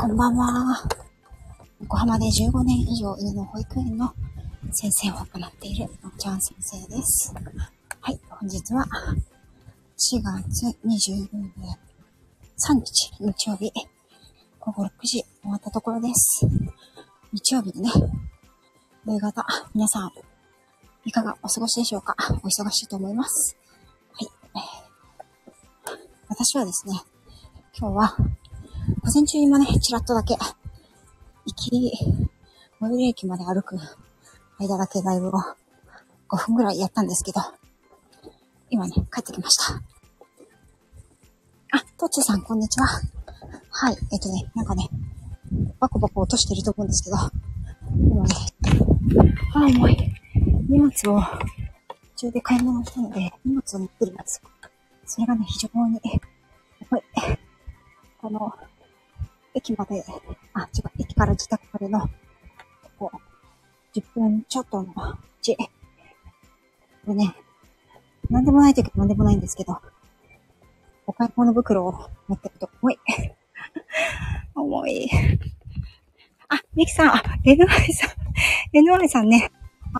こんばんは。横浜で15年以上犬の保育園の先生を行っているのちゃん先生です。はい、本日は4月23日日曜日午後6時終わったところです。日曜日でね、夕方、皆さん、いかがお過ごしでしょうか？お忙しいと思います。はい。私はですね、今日は、午前中今ね、ちらっとだけ、行き、最寄り駅まで歩く間だけライブを5分ぐらいやったんですけど、今ね、帰ってきました。あ、トッチーさん、こんにちは。はい、えっとね、なんかね、バコバコ落としてると思うんですけど、今ね、あ、重い。荷物を、途中で買い物したので、荷物を持ってるんです。それがね、非常に、重い。この、駅まで、あ、違う、駅から自宅までの、こう、10分ちょっとの地。これね、なんでもないときなんでもないんですけど、お買い物袋を持ってると重い。重い。あ、ミキさん、あ、NY さん、NY さんね、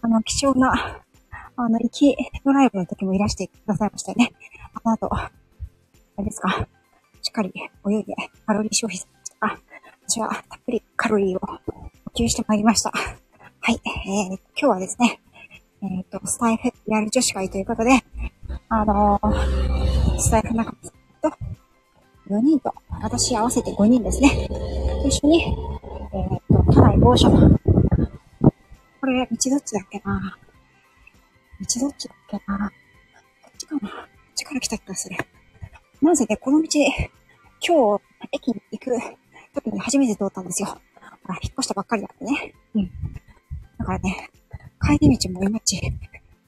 あの、貴重な、あの、行きドライブの時もいらしてくださいましたよね。あの後、あれですか、しっかり泳いでカロリー消費あ、私はたっぷりカロリーを補給してまいりました。はい、えー、今日はですね、えっ、と、スタイフリアル女子会ということで、あのースタイフ仲間さんと4人と、私合わせて5人ですね。一緒に、えっ、と、都内某所の、これ、道どっちだっけな？道どっちだっけな？こっちかな？こっちから来た気がする。なぜね、この道、今日、駅に行く時に初めて通ったんですよ。ほら、引っ越したばっかりだってね。うん。だからね、帰り道もいまいち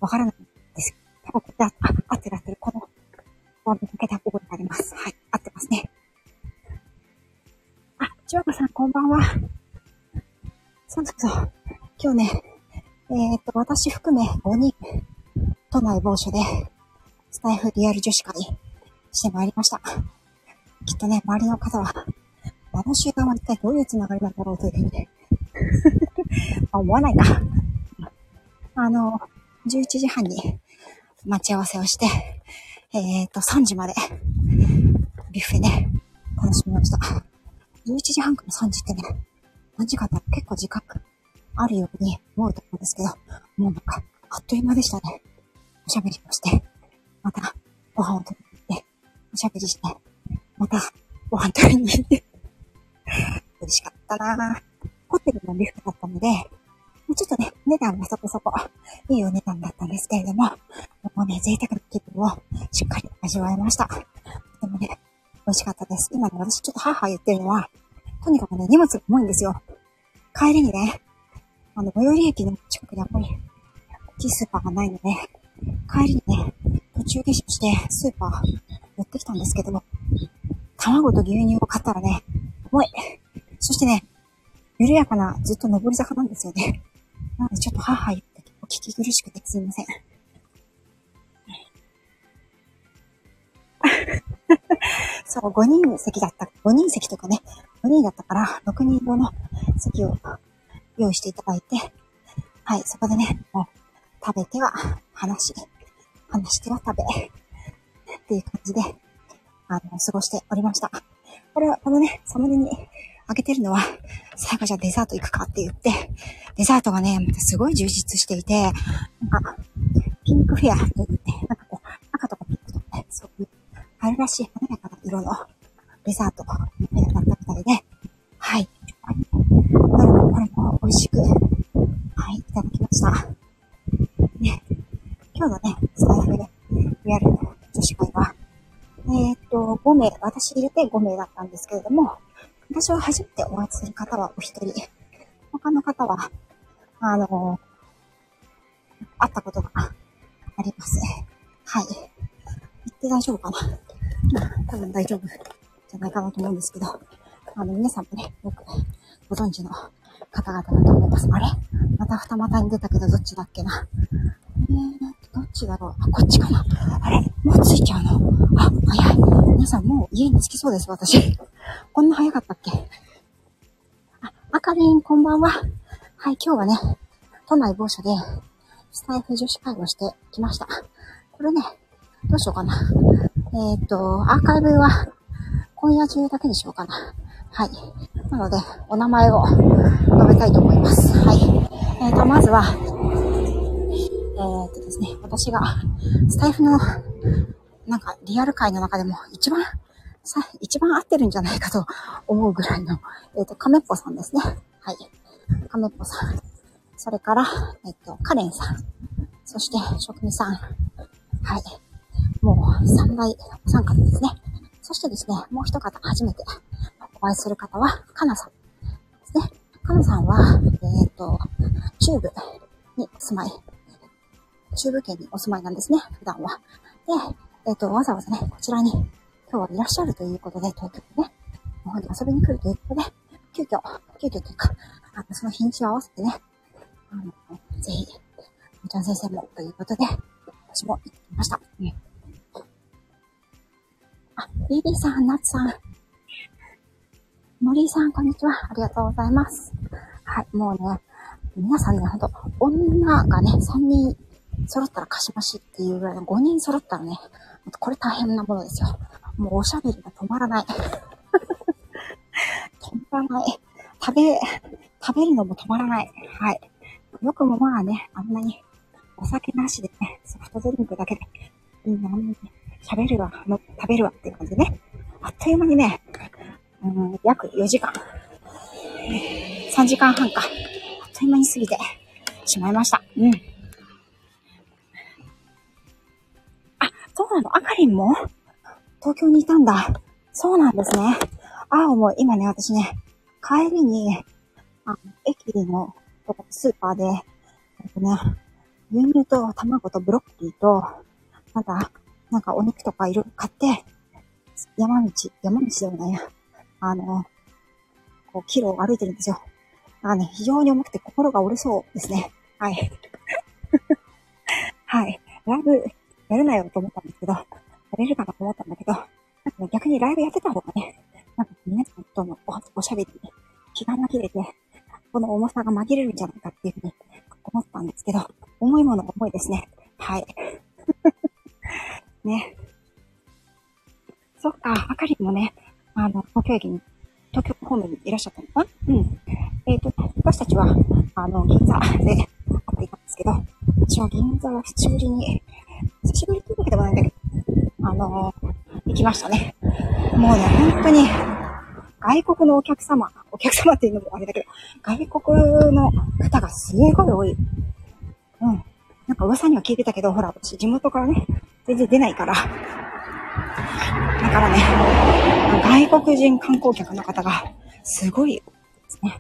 わからないんです。多分これあ、あ合ってる合ってる。この、ここを見かけた覚えがあります。はい、合ってますね。あ、千和子さん、こんばんは。そうそうそう。今日ね、えー、っと、私含め5人、都内某所で、スタイフリアル女子会してまいりました。きっとね、周りの方は、あの集団は一体どういうつながりなんだろうというふうに、思わないか。あの、11時半に待ち合わせをして、えっ、と、3時まで、ビュッフェね、楽しみました。11時半から3時ってね、何時間だ結構時間あるように思うと思うんですけど、もうなんか、あっという間でしたね。おしゃべりをして、また、ご飯を食べに行って、おしゃべりして、また、ご飯食べに行って。嬉しかったなぁ。ホテルのビュッフェだったので、もうちょっとね、値段はそこそこ、いいお値段だったんですけれども、もうね、贅沢な気分をしっかり味わいました。とてもね、美味しかったです。今ね、私ちょっとハーハー言ってるのは、とにかくね、荷物が重いんですよ。帰りにね、あの、最寄り駅の近くにやっぱり、大きいスーパーがないので、帰りにね、途中下車してスーパー寄ってきたんですけども、卵と牛乳を買ったらね、重い。そしてね、緩やかな、ずっと上り坂なんですよね。なのでちょっとハーハー言ってお聞き苦しくてすいません。そう、5人席だった、5人席とかね、5人だったから、6人用の席を用意していただいて、はい、そこでね、もう、食べては話、話しては食べ、っていう感じで、あの、過ごしておりました。これは、このね、サムネにあげてるのは、最後じゃデザート行くかって言って、デザートがね、またすごい充実していて、なんか、ピンクフェアと言って、なんかこう、赤とかピンクとかね、そういう春らしい華やかな色のデザートだったみたいで、はい。なので、これも美味しく、はい、いただきました。ね、今日のね、名、私入れて5名だったんですけれども、私は初めてお会いする方はお一人、他の方は、あの会ったことがあります。はい。行って大丈夫かな多分大丈夫じゃないかなと思うんですけど、あの、皆さんもね、よくご存知の方々だと思います。あれ？また二股に出たけど、どっちだっけなえー、っちだろうあ、こっちかなあれもう着いちゃうのあ、早い。皆さんもう家に着きそうです、私。こんな早かったっけ？あかりん、こんばんは。はい、今日はね、都内某所で、スタイフ女子会をしてきました。これね、どうしようかな。えっ、と、アーカイブは、今夜中だけにしようかな。はい。なので、お名前を述べたいと思います。はい。えっ、と、まずは、えっ、とですね、私が、スタイフの、なんか、リアル界の中でも一番、さ、一番合ってるんじゃないかと思うぐらいの、えっ、と、亀っぽさんですね。はい。亀っぽさん。それから、えっ、と、カレンさん。そして、職人さん。はい。もう、三大お三方ですね。そしてですね、もう一方、初めてお会いする方は、かなさんですね。かなさんは、えっ、と、中部にお住まい。中部圏にお住まいなんですね、普段は。で、えっ、と、わざわざね、こちらに今日はいらっしゃるということで、東京にね、日本に遊びに来るということで、急遽、急遽というか、あの、その日にちを合わせてね、あの、ぜひ、みちゃん先生もということで、私も行ってきました。うん。あ、ビビさん、ナツさん、森井さん、こんにちは。ありがとうございます。はい、もうね、皆さんね、ほんと、女がね、3人揃ったら貸し増しっていうぐらいの5人揃ったらね、これ大変なものですよ。もうおしゃべりが止まらない。止まらない。食べ、食べるのも止まらない。はい。よくもまあね、あんなにお酒なしでね、ソフトドリンクだけで、いいなあんなに、喋るわ、の食べるわっていう感じでね、あっという間にね、うん、約4時間、3時間半か、あっという間に過ぎてしまいました。うん。そうなの、あかりんも？東京にいたんだ。そうなんですね。ああ、も今ね、私ね、帰りに、あ駅のスーパーで、っとね、牛乳と卵とブロッコリーと、まだ、なんかお肉とかいろいろ買って、山道、山道でもないや、あの、こう、キロを歩いてるんですよ。だかね、非常に重くて心が折れそうですね。はい。はい。ラブやるなよと思ったんですけど、やれるかなと思ったんだけど、なんかね、逆にライブやってた方がね、なんか皆さんとのおしゃべりに気が紛れて、この重さが紛れるんじゃないかっていうふうに思ったんですけど、重いものが重いです。ね。あの行きましたね。もうね、本当に、外国のお客様、お客様っていうのもあれだけど、外国の方がすごい多い。うん。なんか噂には聞いてたけど、ほら、私地元からね、全然出ないから。だからね、外国人観光客の方がすごいですね。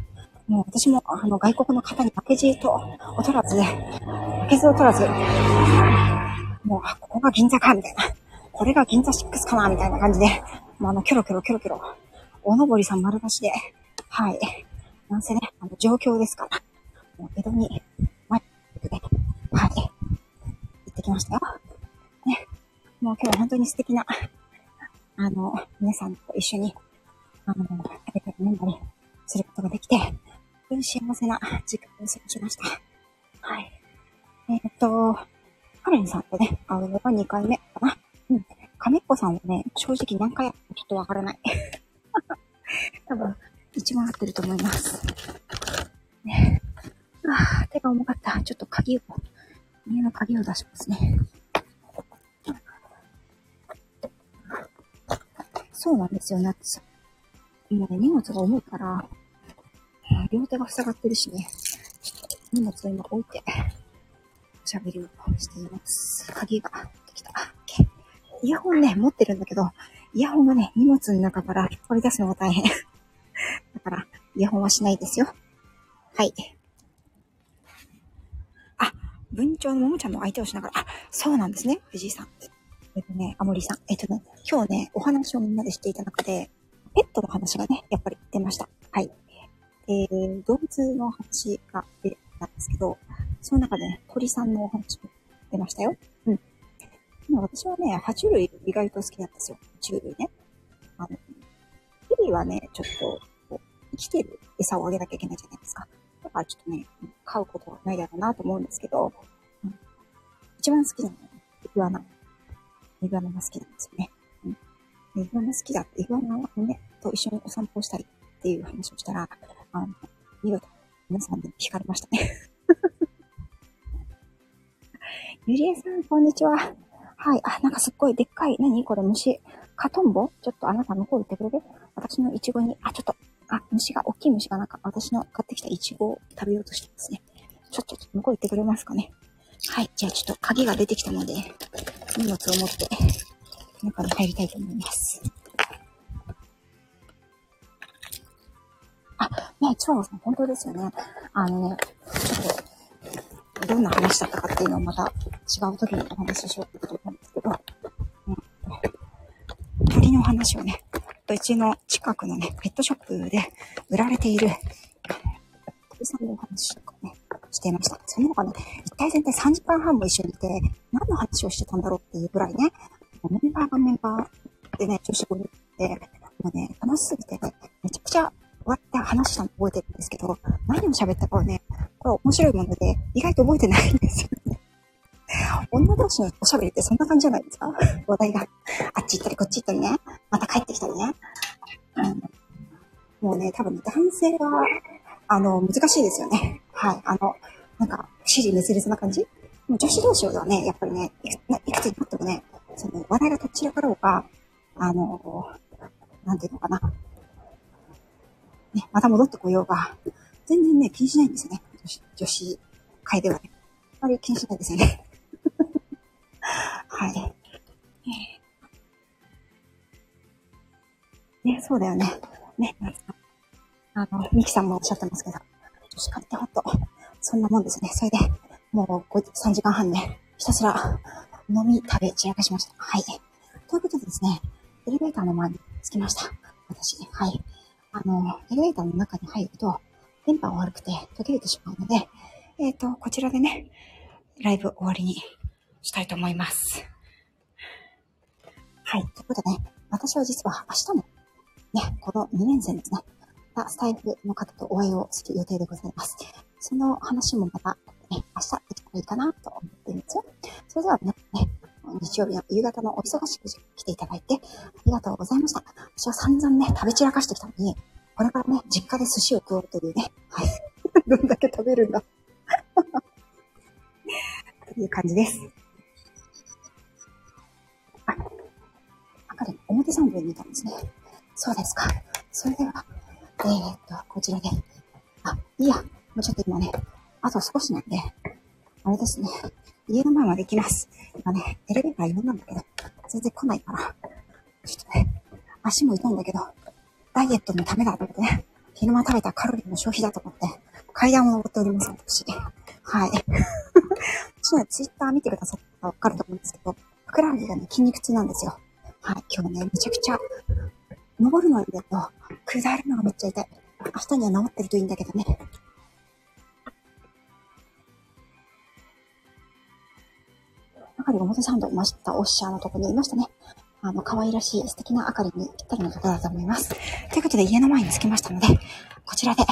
もう私も、あの、外国の方に負けじと劣らず、負けず劣らず、もう、あ、ここが銀座か、みたいな。これが銀座6かな、みたいな感じで、もうあの、キョロキョロキョロキョロ、おのぼりさん丸出しで、はい。なんせね、あの、状況ですから、もう江戸に、前、で、はい。行ってきましたよ。ね。もう今日は本当に素敵な、あの、皆さんと一緒に、あの、食べたり飲んだりすることができて、本当に幸せな時間を過ごしました。はい。えー、っと、カレンさんとね、会うのが2回目かな。うん。亀っ子さんはね、正直何回やったかちょっとわからない。多分、一番合ってると思います。ね。ああ、手が重かった。ちょっと鍵を、家の鍵を出しますね。そうなんですよ、ナッツ。もうね、荷物が重いから、両手が塞がってるしね、荷物を今置いて、おしゃべりをしています。鍵が。イヤホンね、持ってるんだけど、イヤホンがね、荷物の中から引っ張り出すのが大変。だから、イヤホンはしないですよ。はい。あ、文鳥のももちゃんの相手をしながら、あ、そうなんですね、藤井さん。えっとね、あもりさん。えっとね、今日ね、お話をみんなでしていた中で、ペットの話がね、やっぱり出ました。はい。えー、動物の話が出たんですけど、その中でね、鳥さんのお話も出ましたよ。うん。私はね、爬虫類意外と好きなんですよ。爬虫類ね。あの、ヘビはね、ちょっと、生きてる餌をあげなきゃいけないじゃないですか。だからちょっとね、飼うことはないだろうなと思うんですけど、うん、一番好きなのは、イグアナ。イグアナが好きなんですよね。うん。イグアナ好きだって、イグアナをね、と一緒にお散歩したりっていう話をしたら、あの、見事、皆さんに惹かれましたね。ゆりえさん、こんにちは。はい。あ、なんかすっごいでっかい、何これ虫。カトンボ？ちょっとあなた向こう行ってくれる？私のイチゴに、あ、ちょっと、あ、虫が、大きい虫がなんか私の買ってきたイチゴを食べようとしてますね。ちょっと向こう行ってくれますかね。はい。じゃあちょっと鍵が出てきたので、荷物を持って中に入りたいと思います。あ、ね、チワワさん、本当ですよね。あのね、ちょっと、どんな話だったかっていうのをまた違う時にお話ししようと思う話をね、うちの近くのね、ペットショップで売られている、鳥さんのお話とかね、していました。その他ね、一体全体3時間半も一緒にいて、何の話をしてたんだろうっていうぐらいね、メンバーがメンバーでね、調子をに行って、もうね、楽しすぎて、ねめちゃくちゃ終わって話したの覚えてるんですけど、何を喋ったかはね、これ面白いもので、意外と覚えてないんですよね。女同士のおしゃべりってそんな感じじゃないですか？話題が。あっち行ったりこっち行ったりね。また帰ってきたりね。うん、もうね、多分男性は、あの、難しいですよね。はい。あの、なんか、指示滅裂な感じ？もう女子同士はね、やっぱりね、いくつになってもね、その、話題がどちらかろうが、あの、なんていうのかな。ね、また戻ってこようが、全然ね、気にしないんですよね。女子、女子会ではね。あまり気にしないですよね。はい。そうだよね。ね、あの、ミキさんもおっしゃってますけど、女子会ってほんと、そんなもんですね。それで、もう3時間半ね、ひたすら飲み、食べ、散らかしました。はい。ということでですね、エレベーターの前に着きました。私、はい。あの、エレベーターの中に入ると、電波が悪くて途切れてしまうので、えっ、ー、と、こちらでね、ライブ終わりにしたいと思います。はい。ということでね、私は実は明日もね、この2年生ですね、またスタイフの方とお会いをする予定でございます。その話もまた、ね、明日できたらいいかなと思っているんですよ。それではね、ね日曜日の夕方のお忙しく来ていただいて、ありがとうございました。私は散々ね、食べ散らかしてきたのに、これからね、実家で寿司を食おうというね、はい。どんだけ食べるんだ。という感じです。かり表参道にいたんですね。そうですか。それでは、えー、っと、こちらで。あ、いいや。もうちょっと今ね、あと少しなんで、あれですね。家の前まで行きます。今ね、エレベーター呼んだんだけど、全然来ないから、ちょっとね、足も痛いんだけど、ダイエットのためだと思ってね、昼間食べたカロリーの消費だと思って、階段を登っております、私。はい。私ね、ツイッター見てくださったらわかると思うんですけど、ふくらはぎがね、筋肉痛なんですよ。はい、今日ね、めちゃくちゃ、登るのはいいけど、下るのがめっちゃ痛い。明日には治ってるといいんだけどね。中に表参道いました。オッシャーのとこにいましたね。あの、可愛らしい素敵な明かりにぴったりのところだと思います。ということで、家の前に着きましたので、こちらで、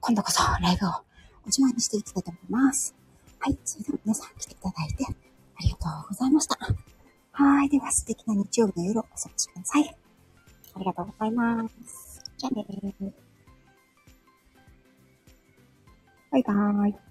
今度こそライブをお自慢にしていきたいと思います。はい。それでは皆さん来ていただいて、ありがとうございました。はい。では、素敵な日曜日の夜をお過ごしください。ありがとうございます。じゃあねバイバーイ。